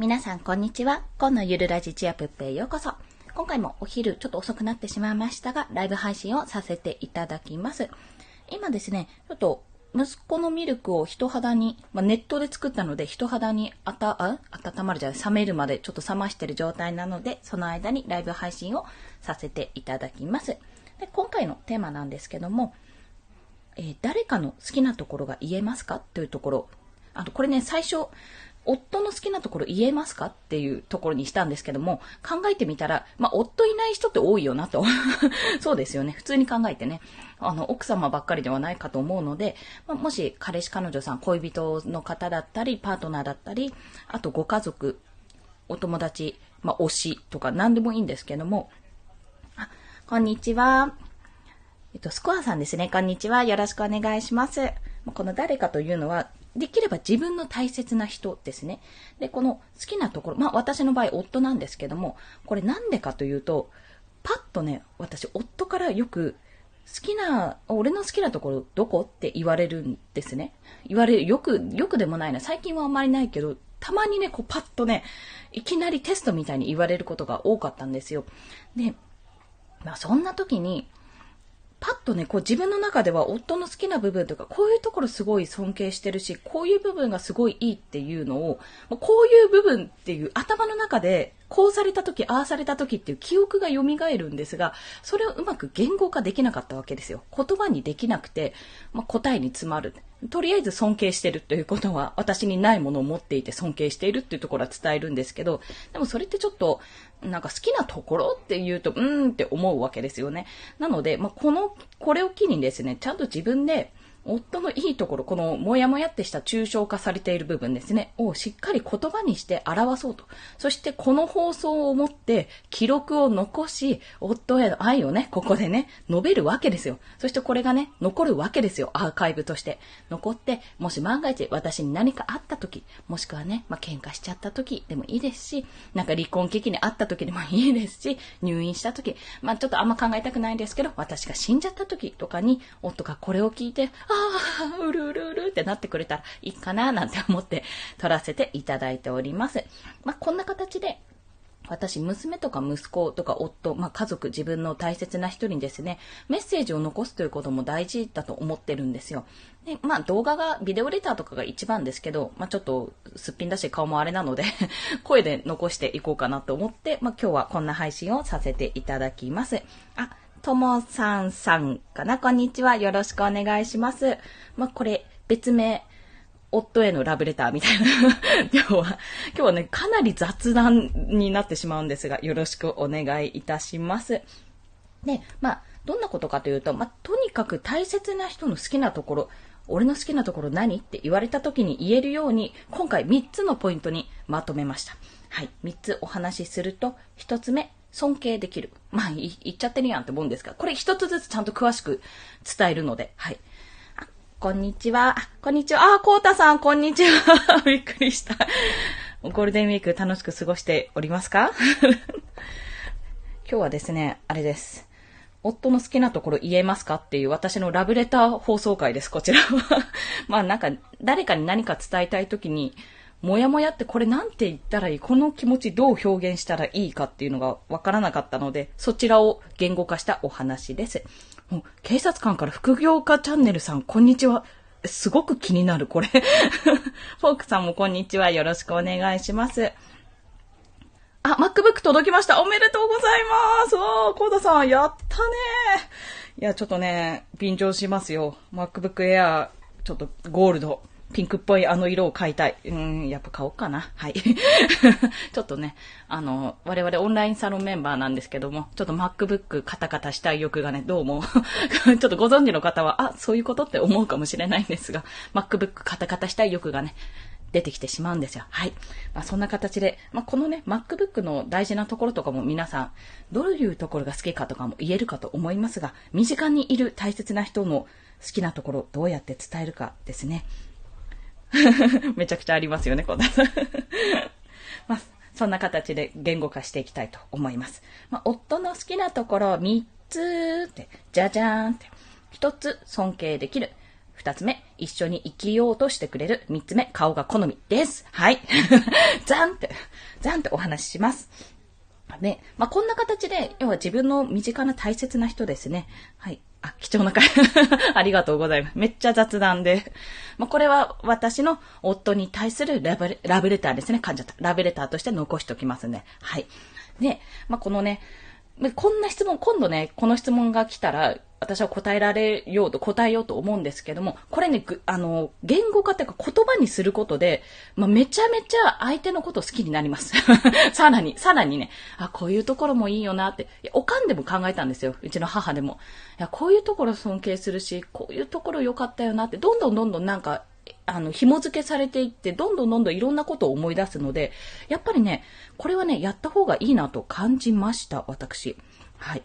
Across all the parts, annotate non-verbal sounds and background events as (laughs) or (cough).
皆さん、こんにちは。今のゆるラジチアプッペへようこそ。今回もお昼ちょっと遅くなってしまいましたが、ライブ配信をさせていただきます。今ですね、ちょっと息子のミルクを人肌に、まあ、ネットで作ったので人肌にあた、あ温まるじゃない、冷めるまでちょっと冷ましてる状態なので、その間にライブ配信をさせていただきます。で今回のテーマなんですけども、えー、誰かの好きなところが言えますか？というところ。あと、これね、最初、夫の好きなところ言えますか？っていうところにしたんですけども、考えてみたら、まあ、夫いない人って多いよなと。(laughs) そうですよね。普通に考えてね。あの、奥様ばっかりではないかと思うので、まあ、もし彼氏彼女さん、恋人の方だったり、パートナーだったり、あとご家族、お友達、まあ、推しとか何でもいいんですけども、あ、こんにちは。えっと、スコアさんですね。こんにちは。よろしくお願いします。この誰かというのは、できれば自分の大切な人ですね。で、この好きなところ、まあ私の場合夫なんですけども、これなんでかというと、パッとね、私夫からよく好きな、俺の好きなところどこって言われるんですね。言われる。よく、よくでもないな。最近はあんまりないけど、たまにね、こうパッとね、いきなりテストみたいに言われることが多かったんですよ。で、まあそんな時に、パッとね、こう自分の中では夫の好きな部分とか、こういうところすごい尊敬してるし、こういう部分がすごいいいっていうのを、こういう部分っていう頭の中で、こうされた時、ああされた時っていう記憶が蘇るんですが、それをうまく言語化できなかったわけですよ。言葉にできなくて、まあ、答えに詰まる。とりあえず尊敬してるということは、私にないものを持っていて尊敬しているっていうところは伝えるんですけど、でもそれってちょっと、なんか好きなところって言うと、うーんって思うわけですよね。なので、まあ、この、これを機にですね、ちゃんと自分で、夫のいいところ、このもやもやってした抽象化されている部分ですね、をしっかり言葉にして表そうと。そしてこの放送をもって記録を残し、夫への愛をね、ここでね、述べるわけですよ。そしてこれがね、残るわけですよ。アーカイブとして。残って、もし万が一私に何かあった時、もしくはね、まあ、喧嘩しちゃった時でもいいですし、なんか離婚危機にあった時でも (laughs) いいですし、入院した時、まあ、ちょっとあんま考えたくないんですけど、私が死んじゃった時とかに、夫がこれを聞いて、ああ、うるうるうるってなってくれたらいいかななんて思って撮らせていただいております。まあ、こんな形で私、娘とか息子とか夫、まあ、家族、自分の大切な人にですね、メッセージを残すということも大事だと思ってるんですよ。で、まあ、動画が、ビデオレターとかが一番ですけど、まあ、ちょっと、すっぴんだし顔もあれなので (laughs) 声で残していこうかなと思って、まあ、今日はこんな配信をさせていただきます。あ、ともさんさんかな？こんにちは。よろしくお願いします。まあ、これ、別名、夫へのラブレターみたいな (laughs) 今日は、今日はね、かなり雑談になってしまうんですが、よろしくお願いいたします。で、まあ、どんなことかというと、まあ、とにかく大切な人の好きなところ、俺の好きなところ何って言われた時に言えるように、今回3つのポイントにまとめました。はい。3つお話しすると、1つ目、尊敬できる。まあ、言っちゃってるやんって思うんですが、これ一つずつちゃんと詳しく伝えるので、はい。あ、こんにちは。あ、こんにちは。あ、こうたさん、こんにちは。(laughs) びっくりした。ゴールデンウィーク楽しく過ごしておりますか？(laughs) 今日はですね、あれです。夫の好きなところ言えますかっていう私のラブレター放送会です、こちらは (laughs) まあなんか、誰かに何か伝えたいときに、もやもやってこれなんて言ったらいいこの気持ちどう表現したらいいかっていうのがわからなかったので、そちらを言語化したお話です。警察官から副業家チャンネルさん、こんにちは。すごく気になる、これ。(laughs) フォークさんもこんにちは。よろしくお願いします。あ、MacBook 届きました。おめでとうございます。おー、コーダさん、やったねいや、ちょっとね、便乗しますよ。MacBook Air、ちょっとゴールド。ピンクっぽいあの色を買いたい。うん、やっぱ買おうかな。はい。(laughs) ちょっとね、あの、我々オンラインサロンメンバーなんですけども、ちょっと MacBook カタカタしたい欲がね、どうも (laughs) ちょっとご存知の方は、あ、そういうことって思うかもしれないんですが、MacBook カタカタしたい欲がね、出てきてしまうんですよ。はい。まあ、そんな形で、まあ、このね、MacBook の大事なところとかも皆さん、どういうところが好きかとかも言えるかと思いますが、身近にいる大切な人の好きなところ、どうやって伝えるかですね。(laughs) めちゃくちゃありますよね、こんな。(laughs) まあ、そんな形で言語化していきたいと思います。まあ、夫の好きなところ3つって、じゃじゃーんって。1つ尊敬できる。二つ目、一緒に生きようとしてくれる。三つ目、顔が好みです。はい。(laughs) ザンって、ザンってお話しします。ね、まあ、こんな形で、要は自分の身近な大切な人ですね。はい。あ、貴重な回。(laughs) ありがとうございます。めっちゃ雑談で。まあ、これは私の夫に対するラブラブレターですね。感じた。ラブレターとして残しておきますね。はい。で、まあ、このね、こんな質問、今度ね、この質問が来たら、私は答えられようと、答えようと思うんですけども、これね、あの、言語化っていうか言葉にすることで、まあ、めちゃめちゃ相手のことを好きになります。(laughs) さらに、さらにね、あ、こういうところもいいよなって、おかんでも考えたんですよ。うちの母でも。いや、こういうところ尊敬するし、こういうところ良かったよなって、どんどんどんどんなんか、あの、紐付けされていって、どんどんどんどんいろんなことを思い出すので、やっぱりね、これはね、やった方がいいなと感じました、私。はい。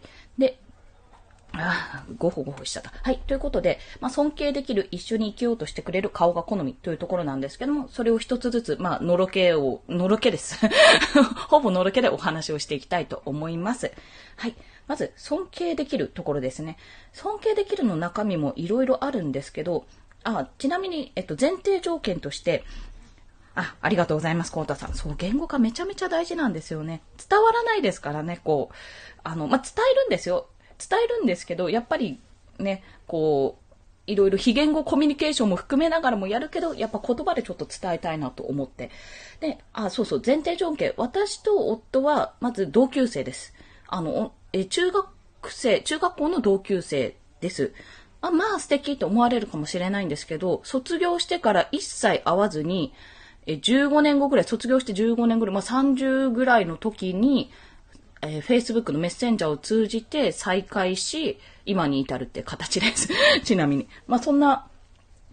ああ、ごほごほしちゃった。はい。ということで、まあ、尊敬できる、一緒に生きようとしてくれる顔が好みというところなんですけども、それを一つずつ、まあ、のろけを、のろけです。(laughs) ほぼのろけでお話をしていきたいと思います。はい。まず、尊敬できるところですね。尊敬できるの中身もいろいろあるんですけど、あ、ちなみに、えっと、前提条件として、あ、ありがとうございます、コータさん。そう、言語化めちゃめちゃ大事なんですよね。伝わらないですからね、こう、あの、まあ、伝えるんですよ。伝えるんですけど、やっぱりね、こう、いろいろ非言語コミュニケーションも含めながらもやるけど、やっぱ言葉でちょっと伝えたいなと思って。で、あ、そうそう、前提条件。私と夫は、まず同級生です。あの、え、中学生、中学校の同級生です。あ、まあ素敵と思われるかもしれないんですけど、卒業してから一切会わずに、え、15年後ぐらい、卒業して15年ぐらい、まあ30ぐらいの時に、えー、Facebook のメッセンジャーを通じて再会し、今に至るって形です。(laughs) ちなみに。まあ、そんな、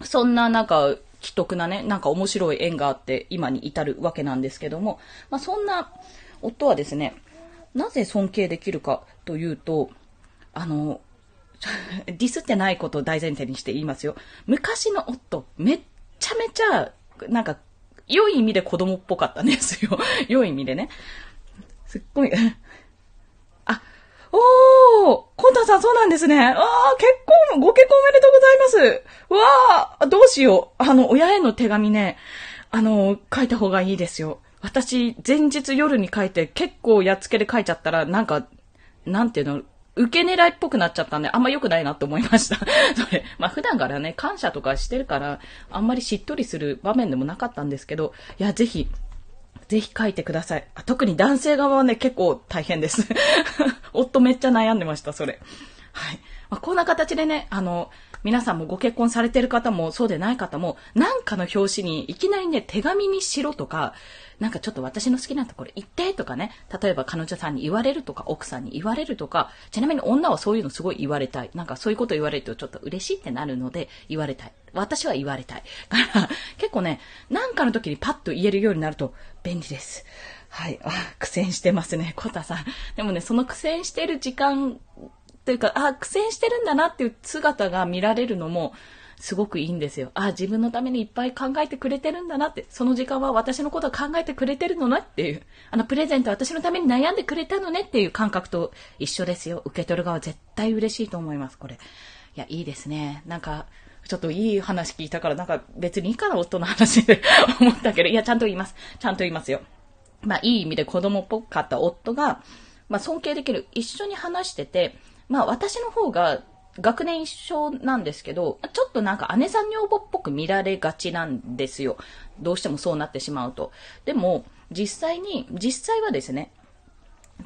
そんななんか、奇特なね、なんか面白い縁があって今に至るわけなんですけども、まあ、そんな夫はですね、なぜ尊敬できるかというと、あの、(laughs) ディスってないことを大前提にして言いますよ。昔の夫、めっちゃめちゃ、なんか、良い意味で子供っぽかったんですよ。(laughs) 良い意味でね。すっごい、おーコンタさんそうなんですね。ああ、結婚、ご結婚おめでとうございます。わあ、どうしよう。あの、親への手紙ね、あの、書いた方がいいですよ。私、前日夜に書いて、結構やっつけで書いちゃったら、なんか、なんていうの、受け狙いっぽくなっちゃったんで、あんま良くないなって思いました。(laughs) それ、まあ普段からね、感謝とかしてるから、あんまりしっとりする場面でもなかったんですけど、いや、ぜひ、ぜひ書いてください。あ特に男性側はね、結構大変です。(laughs) 夫めっちゃ悩んでました、それ。はい。まあ、こんな形でね、あの、皆さんもご結婚されてる方もそうでない方も、なんかの表紙にいきなりね、手紙にしろとか、なんかちょっと私の好きなところ言ってとかね、例えば彼女さんに言われるとか、奥さんに言われるとか、ちなみに女はそういうのすごい言われたい。なんかそういうこと言われるとちょっと嬉しいってなるので、言われたい。私は言われたい。から、(laughs) 結構ね、なんかの時にパッと言えるようになると便利です。はい。あ、苦戦してますね、コタさん。でもね、その苦戦してる時間というか、あ、苦戦してるんだなっていう姿が見られるのも、すごくいいんですよ。あ、自分のためにいっぱい考えてくれてるんだなって、その時間は私のことを考えてくれてるのねっていう、あのプレゼント私のために悩んでくれたのねっていう感覚と一緒ですよ。受け取る側絶対嬉しいと思います、これ。いや、いいですね。なんか、ちょっといい話聞いたから、なんか別にいいから夫の話で (laughs) 思ったけど、いや、ちゃんと言います。ちゃんと言いますよ。まあ、いい意味で子供っぽかった夫が、まあ、尊敬できる。一緒に話してて、まあ、私の方が学年一緒なんですけど、ちょっとなんか姉さん女房っぽく見られがちなんですよ。どうしてもそうなってしまうと。でも、実際に、実際はですね、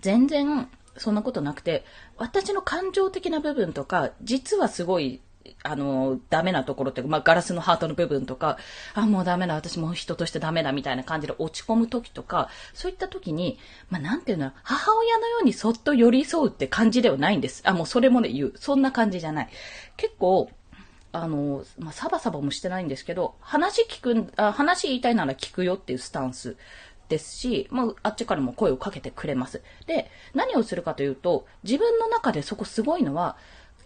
全然そんなことなくて、私の感情的な部分とか、実はすごいあの、ダメなところっていうか、まあ、ガラスのハートの部分とか、あ、もうダメだ、私も人としてダメだ、みたいな感じで落ち込む時とか、そういった時に、まあ、なんていうの、母親のようにそっと寄り添うって感じではないんです。あ、もうそれもね、言う。そんな感じじゃない。結構、あの、まあ、サバサバもしてないんですけど、話聞くあ、話言いたいなら聞くよっていうスタンスですし、まあ、あっちからも声をかけてくれます。で、何をするかというと、自分の中でそこすごいのは、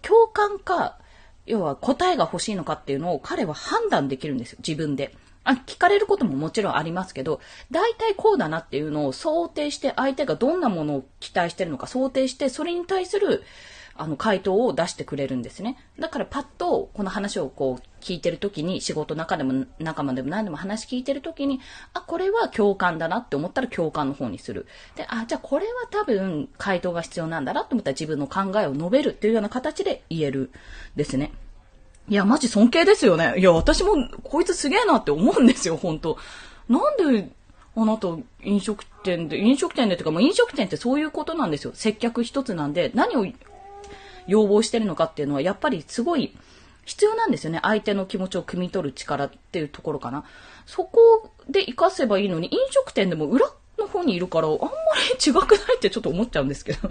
共感か、要は答えが欲しいのかっていうのを彼は判断できるんですよ、自分で。あ、聞かれることももちろんありますけど、大体こうだなっていうのを想定して相手がどんなものを期待してるのか想定して、それに対する、あの、回答を出してくれるんですね。だからパッと、この話をこう、聞いてるときに、仕事中でも仲間でも何でも話聞いてるときに、あ、これは共感だなって思ったら共感の方にする。で、あ、じゃあこれは多分回答が必要なんだなって思ったら自分の考えを述べるっていうような形で言えるですね。いや、マジ尊敬ですよね。いや、私もこいつすげえなって思うんですよ、本当なんで、あなた、飲食店で、飲食店でっていうか、もう飲食店ってそういうことなんですよ。接客一つなんで、何を要望してるのかっていうのは、やっぱりすごい必要なんですよね。相手の気持ちを汲み取る力っていうところかな。そこで活かせばいいのに、飲食店でも裏の方にいるから、あんまり違くないってちょっと思っちゃうんですけど。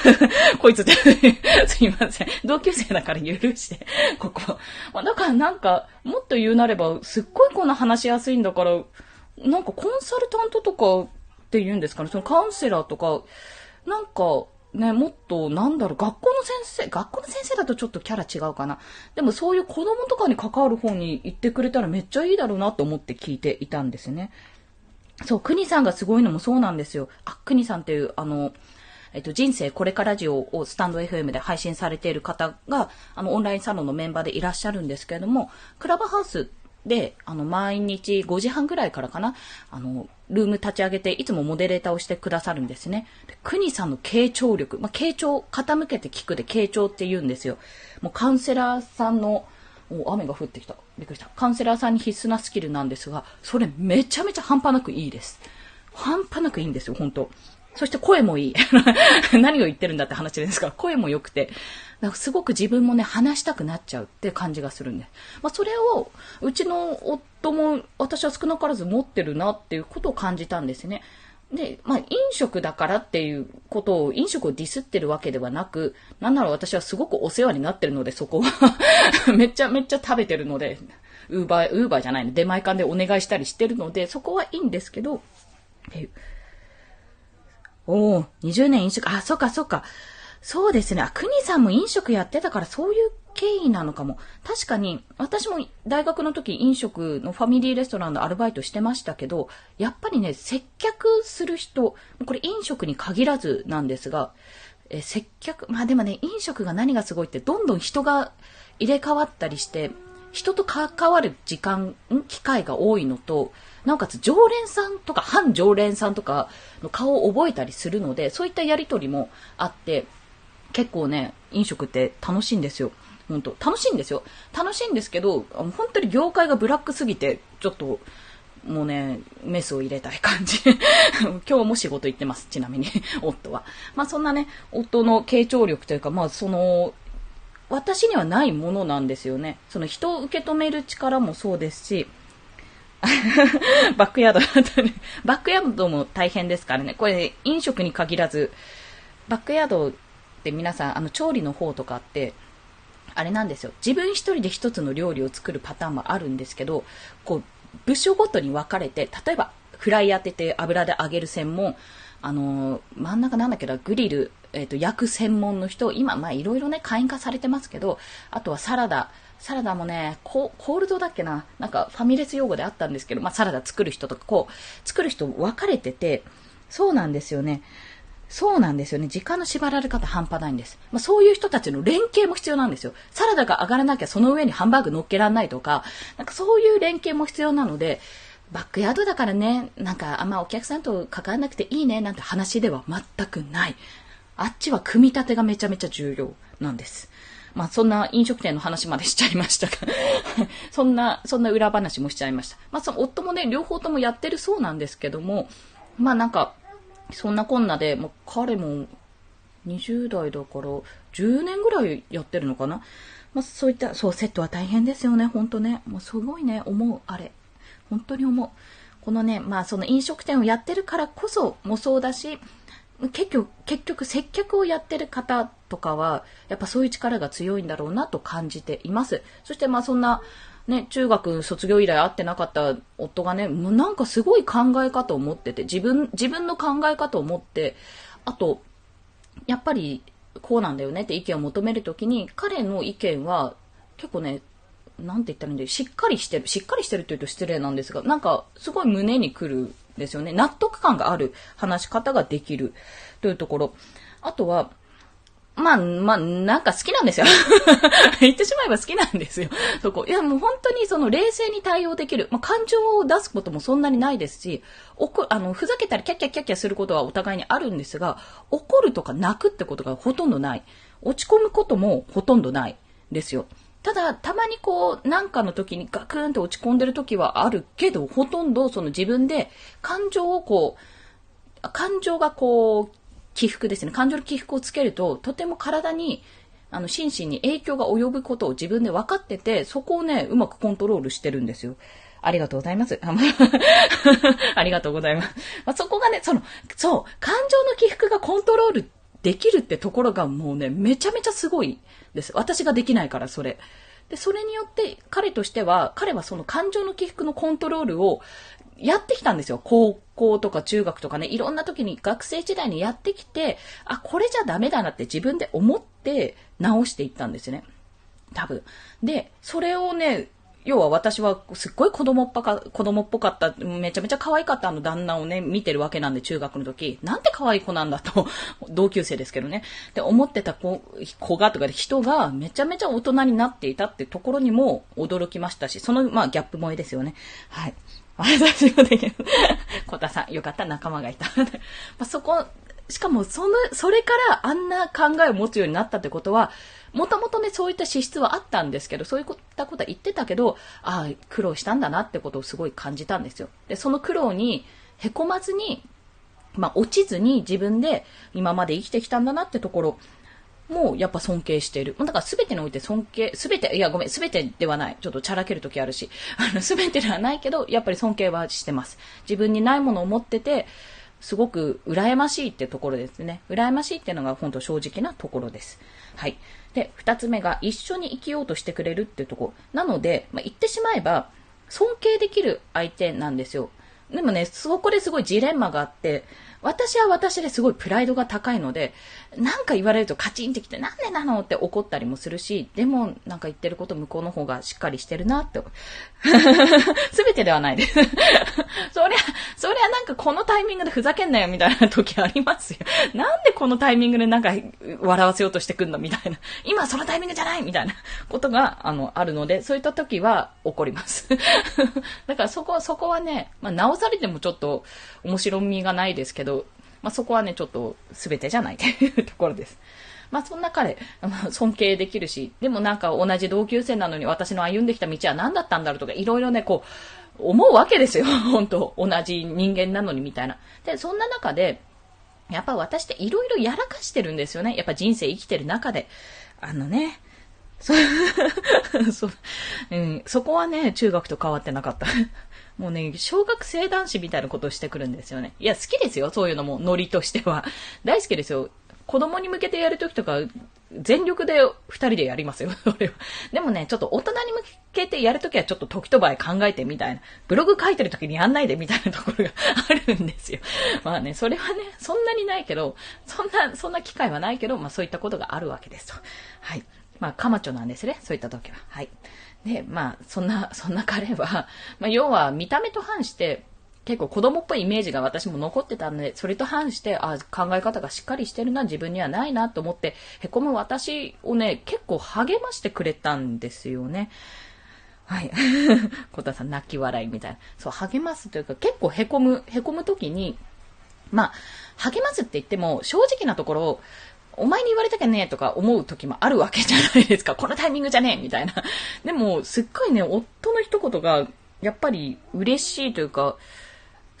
(laughs) こいつってすいません。同級生だから許して、ここ。まあ、だからなんか、もっと言うなれば、すっごいこんな話しやすいんだから、なんかコンサルタントとかって言うんですかね、そのカウンセラーとか、なんか、ね、もっと、なんだろう、学校の先生、学校の先生だとちょっとキャラ違うかな。でもそういう子供とかに関わる方に行ってくれたらめっちゃいいだろうなと思って聞いていたんですね。そう、くにさんがすごいのもそうなんですよ。あ、くにさんっていう、あの、えっと、人生これからジオをスタンド FM で配信されている方が、あの、オンラインサロンのメンバーでいらっしゃるんですけれども、クラブハウスで、あの、毎日5時半ぐらいからかな、あの、ルーム立ち上げて、いつもモデレーターをしてくださるんですね。で、クニさんの傾聴力、まあ、傾聴、傾けて聞くで傾聴って言うんですよ。もうカウンセラーさんの、お雨が降ってきた。びっくりした。カウンセラーさんに必須なスキルなんですが、それめちゃめちゃ半端なくいいです。半端なくいいんですよ、本当そして声もいい。(laughs) 何を言ってるんだって話ですから、声も良くて。だかすごく自分もね、話したくなっちゃうって感じがするんで。まあ、それを、うちの夫も私は少なからず持ってるなっていうことを感じたんですね。で、まあ、飲食だからっていうことを、飲食をディスってるわけではなく、なんなら私はすごくお世話になってるので、そこは (laughs) めっちゃめっちゃ食べてるので、ウーバー、ウーバーじゃないの、出前館でお願いしたりしてるので、そこはいいんですけど、おお、20年飲食、あ、そっかそっか。そうですね。あ、くにさんも飲食やってたからそういう経緯なのかも。確かに、私も大学の時飲食のファミリーレストランのアルバイトしてましたけど、やっぱりね、接客する人、これ飲食に限らずなんですが、え接客、まあでもね、飲食が何がすごいって、どんどん人が入れ替わったりして、人と関わる時間、機会が多いのと、なおかつ常連さんとか反常連さんとかの顔を覚えたりするので、そういったやりとりもあって、結構ね、飲食って楽しいんですよ。本当楽しいんですよ。楽しいんですけど、本当に業界がブラックすぎて、ちょっと、もうね、メスを入れたい感じ。(laughs) 今日も仕事行ってます、ちなみに、(laughs) 夫は。まあそんなね、夫の傾聴力というか、まあその、私にはないものなんですよね。その人を受け止める力もそうですし、(laughs) バックヤード。バックヤードも大変ですからね。これ、飲食に限らず、バックヤードって皆さん、あの、調理の方とかって、あれなんですよ。自分一人で一つの料理を作るパターンもあるんですけど、こう、部署ごとに分かれて、例えば、フライ当てて油で揚げる専門、あのー、真ん中なんだけど、グリル、えっ、ー、と、焼く専門の人、今、まあ、いろいろね、会員化されてますけど、あとはサラダ、サラダもね、コールドだっけな？なんかファミレス用語であったんですけど、まあ、サラダ作る人とか、こう、作る人分かれてて、そうなんですよね。そうなんですよね。時間の縛られ方半端ないんです。まあ、そういう人たちの連携も必要なんですよ。サラダが上がらなきゃその上にハンバーグ乗っけらんないとか、なんかそういう連携も必要なので、バックヤードだからね、なんかあんまお客さんと関わらなくていいねなんて話では全くない。あっちは組み立てがめちゃめちゃ重要なんです。まあそんな飲食店の話までしちゃいましたが (laughs) そんな、そんな裏話もしちゃいました。まあその夫もね、両方ともやってるそうなんですけども、まあなんか、そんなこんなで、もう彼も20代だから10年ぐらいやってるのかな？まあそういった、そう、セットは大変ですよね、ほんとね。もうすごいね、思う、あれ。本当に思う。このね、まあその飲食店をやってるからこそもそうだし、結局、結局接客をやってる方とかは、やっぱそういう力が強いんだろうなと感じています。そしてまあそんな、ね、中学卒業以来会ってなかった夫がね、もうなんかすごい考え方を持ってて、自分、自分の考え方を持って、あと、やっぱりこうなんだよねって意見を求めるときに、彼の意見は結構ね、なんて言ったらいいんだよ、しっかりしてる、しっかりしてるって言うと失礼なんですが、なんかすごい胸にくるんですよね。納得感がある話し方ができるというところ。あとは、まあ、まあ、なんか好きなんですよ。(laughs) 言ってしまえば好きなんですよ。そこ。いや、もう本当にその冷静に対応できる。まあ、感情を出すこともそんなにないですし、怒、あの、ふざけたりキャッキャッキャッキャすることはお互いにあるんですが、怒るとか泣くってことがほとんどない。落ち込むこともほとんどないですよ。ただ、たまにこう、なんかの時にガクーンと落ち込んでる時はあるけど、ほとんどその自分で感情をこう、感情がこう、起伏ですね。感情の起伏をつけると、とても体に、あの、心身に影響が及ぶことを自分で分かってて、そこをね、うまくコントロールしてるんですよ。ありがとうございます。あ (laughs) りがとうございます。まあ、そこがね、その、そう、感情の起伏がコントロールできるってところがもうね、めちゃめちゃすごいです。私ができないから、それ。で、それによって彼としては、彼はその感情の起伏のコントロールをやってきたんですよ。高校とか中学とかね、いろんな時に学生時代にやってきて、あ、これじゃダメだなって自分で思って直していったんですね。多分。で、それをね、要は私はすっごい子供っぽか、子供っぽかった、めちゃめちゃ可愛かったあの旦那をね、見てるわけなんで、中学の時。なんて可愛い子なんだと、(laughs) 同級生ですけどね。で、思ってた子子がとかで人がめちゃめちゃ大人になっていたってところにも驚きましたし、その、まあ、ギャップ萌えですよね。はい。(laughs) 私もできる。(laughs) 小田さん、よかった仲間がいた。まあ、そこ、しかもその、それからあんな考えを持つようになったってことは、もともとね、そういった資質はあったんですけど、そういったことは言ってたけど、ああ、苦労したんだなってことをすごい感じたんですよ。で、その苦労に、へこまずに、まあ、落ちずに自分で今まで生きてきたんだなってところもやっぱ尊敬している。だから全てにおいて尊敬、全て、いやごめん、全てではない。ちょっとチャラける時あるし、あの、全てではないけど、やっぱり尊敬はしてます。自分にないものを持ってて、すごく羨ましいってところですね。羨ましいっていうのが本当正直なところです。はい。で、二つ目が一緒に生きようとしてくれるっていうところ。なので、まあ、言ってしまえば、尊敬できる相手なんですよ。でもね、そこですごいジレンマがあって、私は私ですごいプライドが高いので、なんか言われるとカチンってきて、なんでなのって怒ったりもするし、でもなんか言ってること向こうの方がしっかりしてるなって。(laughs) すべてではないです。(laughs) そりゃ、そりゃなんかこのタイミングでふざけんなよみたいな時ありますよ。(laughs) なんでこのタイミングでなんか笑わせようとしてくんのみたいな。(laughs) 今そのタイミングじゃないみたいなことが、あの、あるので、そういった時は怒ります。(laughs) だからそこ、そこはね、まあ、直されてもちょっと面白みがないですけど、まあ、そこはね、ちょっと全てじゃないというところです。まあそんな彼、ま、尊敬できるし、でもなんか同じ同級生なのに私の歩んできた道は何だったんだろうとか、いろいろね、こう、思うわけですよ。(laughs) 本当同じ人間なのにみたいな。で、そんな中で、やっぱ私っていろいろやらかしてるんですよね。やっぱ人生生きてる中で。あのね、(laughs) そ、そ、うん、そこはね、中学と変わってなかった。(laughs) もうね、小学生男子みたいなことをしてくるんですよね。いや、好きですよ、そういうのも、ノリとしては。大好きですよ。子供に向けてやるときとか、全力で二人でやりますよ、(laughs) それは。でもね、ちょっと大人に向けてやるときはちょっと時と場合考えてみたいな。ブログ書いてるときにやんないでみたいなところがあるんですよ。(laughs) まあね、それはね、そんなにないけど、そんな、そんな機会はないけど、まあそういったことがあるわけですと。はい。まあ、カマチョなんですね、そういった時は。はい。で、まあ、そんな、そんな彼は、まあ、要は見た目と反して、結構子供っぽいイメージが私も残ってたんで、それと反して、あ考え方がしっかりしてるな、自分にはないなと思って、凹む私をね、結構励ましてくれたんですよね。はい。(laughs) 小田さん泣き笑いみたいな。そう、励ますというか、結構凹む、凹む時に、まあ、励ますって言っても、正直なところ、お前に言われたけねとか思う時もあるわけじゃないですか。このタイミングじゃねえみたいな。でも、すっごいね、夫の一言が、やっぱり嬉しいというか、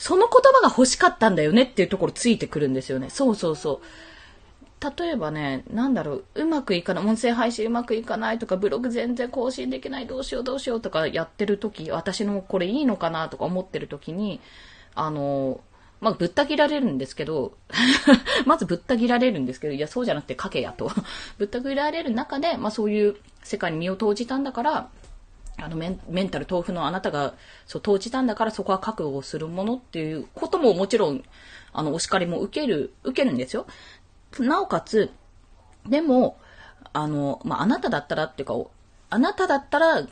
その言葉が欲しかったんだよねっていうところついてくるんですよね。そうそうそう。例えばね、なんだろう、うまくいかない、音声配信うまくいかないとか、ブログ全然更新できない、どうしようどうしようとかやってる時、私のこれいいのかなとか思ってる時に、あの、まあ、ぶった切られるんですけど、(laughs) まずぶった切られるんですけど、いや、そうじゃなくて書けやと。(laughs) ぶった切られる中で、まあ、そういう世界に身を投じたんだから、あのメン、メンタル豆腐のあなたが、そう、投じたんだからそこは覚悟をするものっていうことももちろん、あの、お叱りも受ける、受けるんですよ。なおかつ、でも、あの、まあ、あなただったらっていうか、あなただったら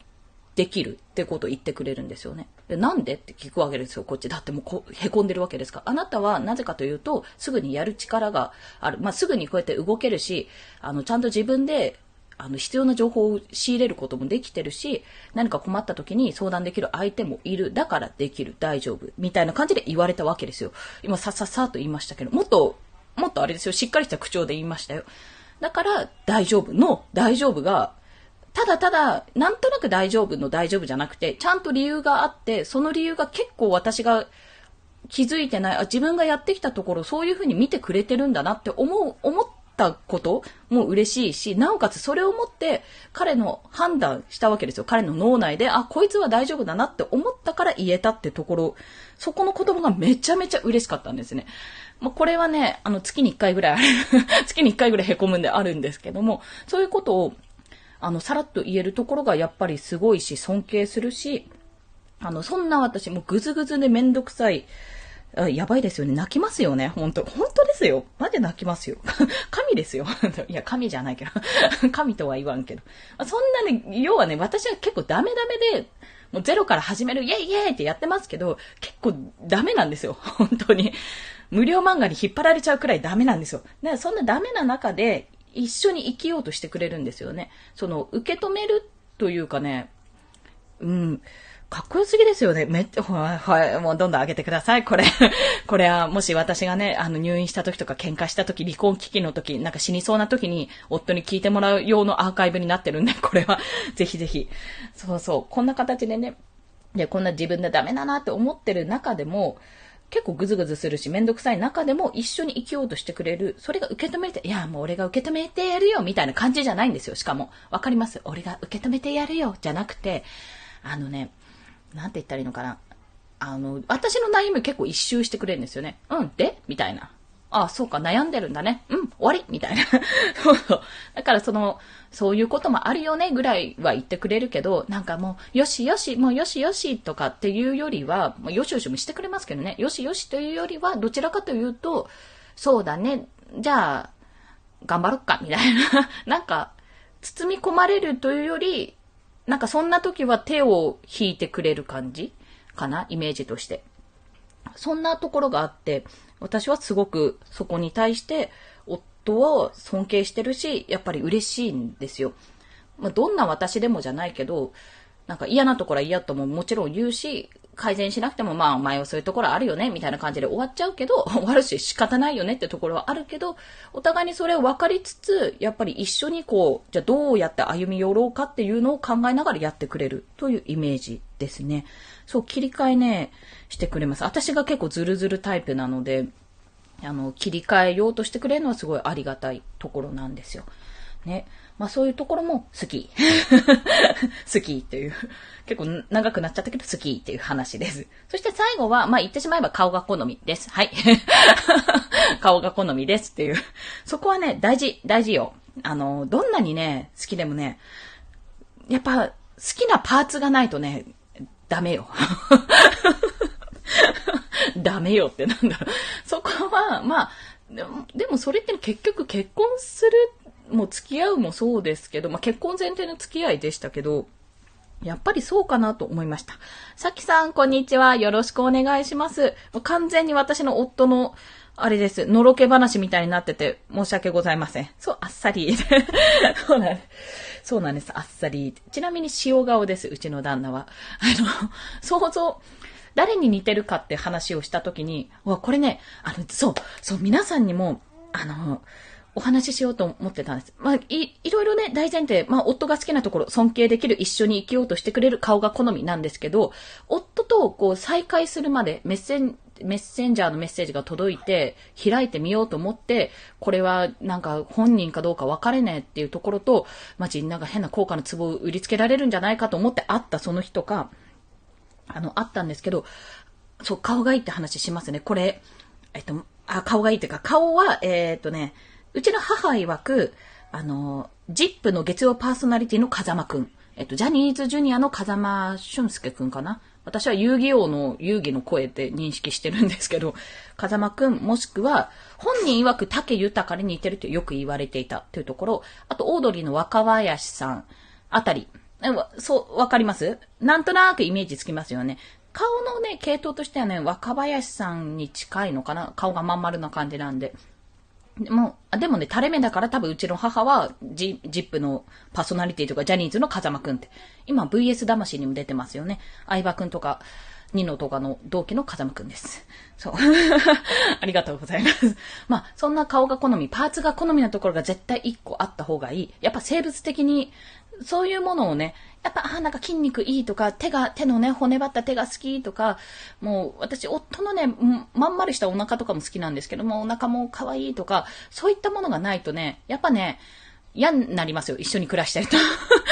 できるってことを言ってくれるんですよね。なんでって聞くわけですよ、こっち。だってもうこへこんでるわけですから。あなたはなぜかというと、すぐにやる力がある。まあ、すぐにこうやって動けるし、あの、ちゃんと自分であの、必要な情報を仕入れることもできてるし、何か困った時に相談できる相手もいる。だからできる。大丈夫。みたいな感じで言われたわけですよ。今、さささと言いましたけど、もっと、もっとあれですよ。しっかりした口調で言いましたよ。だから、大丈夫の大丈夫が、ただただ、なんとなく大丈夫の大丈夫じゃなくて、ちゃんと理由があって、その理由が結構私が気づいてない、あ、自分がやってきたところ、そういうふうに見てくれてるんだなって思う、思ったことも嬉しいし、なおかつそれをもって彼の判断したわけですよ。彼の脳内で、あ、こいつは大丈夫だなって思ったから言えたってところ、そこの言葉がめちゃめちゃ嬉しかったんですね。まあ、これはね、あの、月に1回ぐらいある (laughs) 月に1回ぐらい凹むんであるんですけども、そういうことを、あの、さらっと言えるところがやっぱりすごいし、尊敬するし、あの、そんな私もぐずぐずでめんどくさい、やばいですよね。泣きますよね。本当本当ですよ。マジで泣きますよ。(laughs) 神ですよ。(laughs) いや、神じゃないけど。(laughs) 神とは言わんけど。そんなね、要はね、私は結構ダメダメで、もうゼロから始める、イェイイェイってやってますけど、結構ダメなんですよ。本当に。無料漫画に引っ張られちゃうくらいダメなんですよ。だからそんなダメな中で、一緒に生きようとしてくれるんですよね。その、受け止めるというかね、うん。かっこよすぎですよね。めっちゃ、はい、はい、もうどんどん上げてください。これ、(laughs) これは、もし私がね、あの、入院した時とか喧嘩した時、離婚危機の時、なんか死にそうな時に、夫に聞いてもらう用のアーカイブになってるんで、(laughs) これは、ぜひぜひ。そうそう、こんな形でね、で、こんな自分でダメだなって思ってる中でも、結構グズグズするし、めんどくさい中でも一緒に生きようとしてくれる。それが受け止めて、いや、もう俺が受け止めてやるよ、みたいな感じじゃないんですよ。しかも。わかります？俺が受け止めてやるよ、じゃなくて、あのね、なんて言ったらいいのかな。あの、私の悩み結構一周してくれるんですよね。うん、で？みたいな。ああ、そうか、悩んでるんだね。うん、終わりみたいな。(laughs) そうそう。だからその、そういうこともあるよねぐらいは言ってくれるけど、なんかもう、よしよし、もうよしよしとかっていうよりは、もうよしよしもしてくれますけどね。よしよしというよりは、どちらかというと、そうだね、じゃあ、頑張ろっか、みたいな。(laughs) なんか、包み込まれるというより、なんかそんな時は手を引いてくれる感じ？かな？イメージとして。そんなところがあって、私はすごくそこに対して夫を尊敬してるし、やっぱり嬉しいんですよ。まあ、どんな私でもじゃないけど、なんか嫌なところは嫌とももちろん言うし、改善しなくてもまあお前はそういうところあるよね、みたいな感じで終わっちゃうけど、(laughs) 終わるし仕方ないよねってところはあるけど、お互いにそれを分かりつつ、やっぱり一緒にこう、じゃあどうやって歩み寄ろうかっていうのを考えながらやってくれるというイメージですね。そう、切り替えね、してくれます。私が結構ズルズルタイプなので、あの、切り替えようとしてくれるのはすごいありがたいところなんですよ。ね。まあそういうところも好き。(laughs) 好きっていう。結構長くなっちゃったけど好きっていう話です。そして最後は、まあ言ってしまえば顔が好みです。はい。(laughs) 顔が好みですっていう。そこはね、大事、大事よ。あの、どんなにね、好きでもね、やっぱ好きなパーツがないとね、ダメよ。(laughs) ダメよってなんだろう。そこは、まあ、でもそれって結局結婚するもう付き合うもそうですけど、まあ、結婚前提の付き合いでしたけど、やっぱりそうかなと思いました。さきさん、こんにちは。よろしくお願いします。完全に私の夫の、あれです。のろけ話みたいになってて、申し訳ございません。そう、あっさり。(laughs) そうなんです。そうなんです。あっさり。ちなみに塩顔です。うちの旦那は。あの、想像、誰に似てるかって話をしたときに、わ、これね、あの、そう、そう、皆さんにも、あの、お話ししようと思ってたんです。まあ、い、いろいろね、大前提、まあ、夫が好きなところ、尊敬できる、一緒に生きようとしてくれる顔が好みなんですけど、夫とこう再会するまでメッセン、メッセンジャーのメッセージが届いて、開いてみようと思って、これはなんか本人かどうか分かれねえっていうところと、マジなんか変な高価な壺を売りつけられるんじゃないかと思って会ったその人か、あの、あったんですけど、そう、顔がいいって話しますね。これ、えっと、あ、顔がいいっていうか、顔は、えー、っとね、うちの母曰く、あの、ジップの月曜パーソナリティの風間くん。えっと、ジャニーズジュニアの風間俊介くんかな。私は遊戯王の遊戯の声って認識してるんですけど、風間くんもしくは、本人曰く竹豊に似てるとよく言われていたというところ、あと、オードリーの若林さんあたり、そう、わかります？なんとなくイメージつきますよね。顔のね、系統としてはね、若林さんに近いのかな顔がまん丸な感じなんで。でも、でもね、垂れ目だから多分うちの母は、ジジップのパーソナリティとかジャニーズの風間くんって。今 VS 魂にも出てますよね。相葉くんとか、ニノとかの同期の風間くんです。そう。(laughs) ありがとうございます。まあ、そんな顔が好み、パーツが好みなところが絶対一個あった方がいい。やっぱ生物的に、そういうものをね、やっぱ、あ、なんか筋肉いいとか、手が、手のね、骨張った手が好きとか、もう、私、夫のね、まん丸したお腹とかも好きなんですけども、お腹も可愛いとか、そういったものがないとね、やっぱね、嫌になりますよ。一緒に暮らしてると。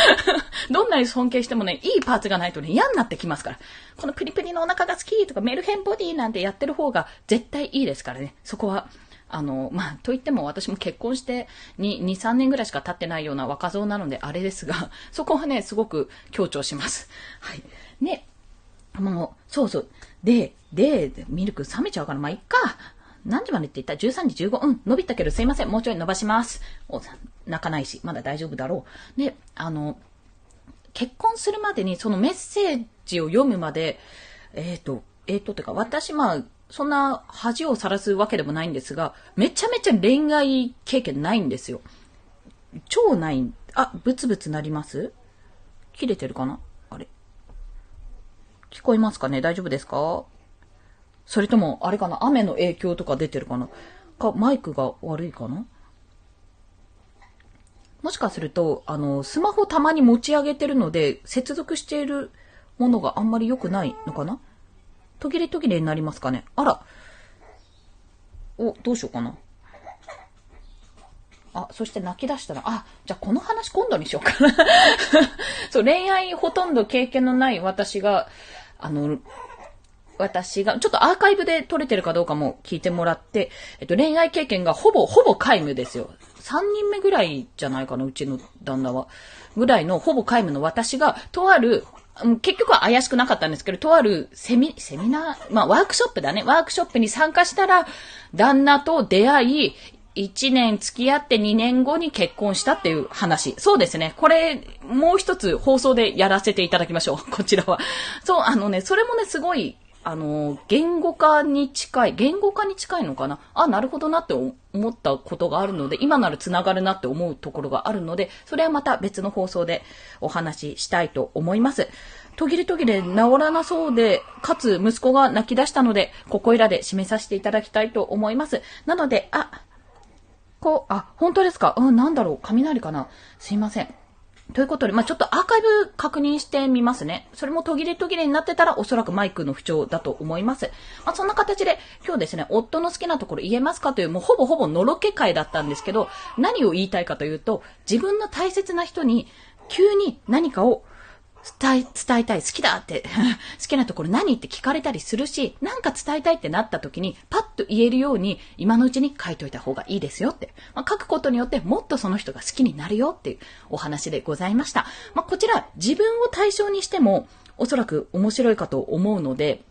(laughs) どんなに尊敬してもね、いいパーツがないとね、嫌になってきますから。このプリプリのお腹が好きとか、メルヘンボディなんてやってる方が絶対いいですからね。そこは。あの、まあ、といっても私も結婚して2、2、3年ぐらいしか経ってないような若造なのであれですが、(laughs) そこはね、すごく強調します。はい。ね、もう、そうそう。で、で、ミルク冷めちゃうから、まあ、いっか。何時までって言った？ら13時15、うん、伸びたけどすいません、もうちょい伸ばします。お、泣かないし、まだ大丈夫だろう。で、あの、結婚するまでにそのメッセージを読むまで、えっ、ー、と、えっ、ー、と、てか、私、まあ、そんな恥をさらすわけでもないんですが、めちゃめちゃ恋愛経験ないんですよ。超ない。あ、ブツブツなります？切れてるかな？あれ？聞こえますかね？大丈夫ですか？それとも、あれかな？雨の影響とか出てるかな？か、マイクが悪いかな？もしかすると、あの、スマホたまに持ち上げてるので、接続しているものがあんまり良くないのかな？途切れ途切れになりますかねあら。お、どうしようかな。あ、そして泣き出したら、あ、じゃあこの話今度にしようかな (laughs) そう、恋愛ほとんど経験のない私が、あの、私が、ちょっとアーカイブで撮れてるかどうかも聞いてもらって、えっと、恋愛経験がほぼ、ほぼ皆無ですよ。3人目ぐらいじゃないかな、うちの旦那は。ぐらいの、ほぼ皆無の私が、とある結局は怪しくなかったんですけど、とあるセミ、セミナー、まあワークショップだね。ワークショップに参加したら、旦那と出会い、1年付き合って2年後に結婚したっていう話。そうですね。これ、もう一つ放送でやらせていただきましょう。こちらは。そう、あのね、それもね、すごいあの、言語化に近い、言語化に近いのかな？あ、なるほどなって思ったことがあるので、今なら繋がるなって思うところがあるので、それはまた別の放送でお話ししたいと思います。途切れ途切れ治らなそうで、かつ息子が泣き出したので、ここいらで締めさせていただきたいと思います。なので、あ、こう、あ、本当ですか？うん、なんだろう？雷かな？すいません。ということで、まあ、ちょっとアーカイブ確認してみますね。それも途切れ途切れになってたらおそらくマイクの不調だと思います。まあ、そんな形で今日ですね、夫の好きなところ言えますかというもうほぼほぼのろけ会だったんですけど、何を言いたいかというと、自分の大切な人に急に何かを伝え、伝えたい、好きだって (laughs) 好きなところ何って聞かれたりするし、なんか伝えたいってなった時に、パッと言えるように、今のうちに書いといた方がいいですよって。まあ、書くことによって、もっとその人が好きになるよっていうお話でございました。まあ、こちら、自分を対象にしても、おそらく面白いかと思うので、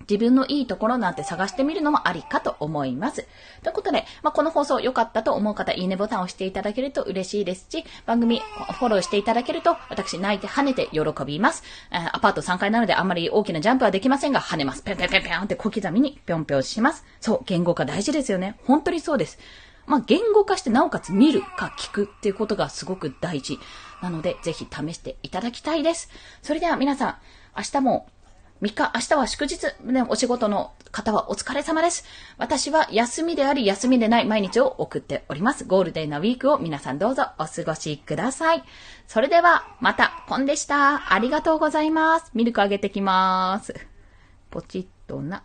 自分のいいところなんて探してみるのもありかと思います。ということで、まあ、この放送良かったと思う方、いいねボタンを押していただけると嬉しいですし、番組フォローしていただけると、私泣いて跳ねて喜びます。えアパート3階なのであんまり大きなジャンプはできませんが、跳ねます。ぴょんぴょんぴょんぴょんって小刻みにぴょんぴょんします。そう、言語化大事ですよね。本当にそうです。まあ、言語化してなおかつ見るか聞くっていうことがすごく大事。なので、ぜひ試していただきたいです。それでは皆さん、明日も3日、明日は祝日、ね、お仕事の方はお疲れ様です。私は休みであり休みでない毎日を送っております。ゴールデンなウィークを皆さんどうぞお過ごしください。それでは、また、ポンでした。ありがとうございます。ミルクあげてきます。ポチッとな。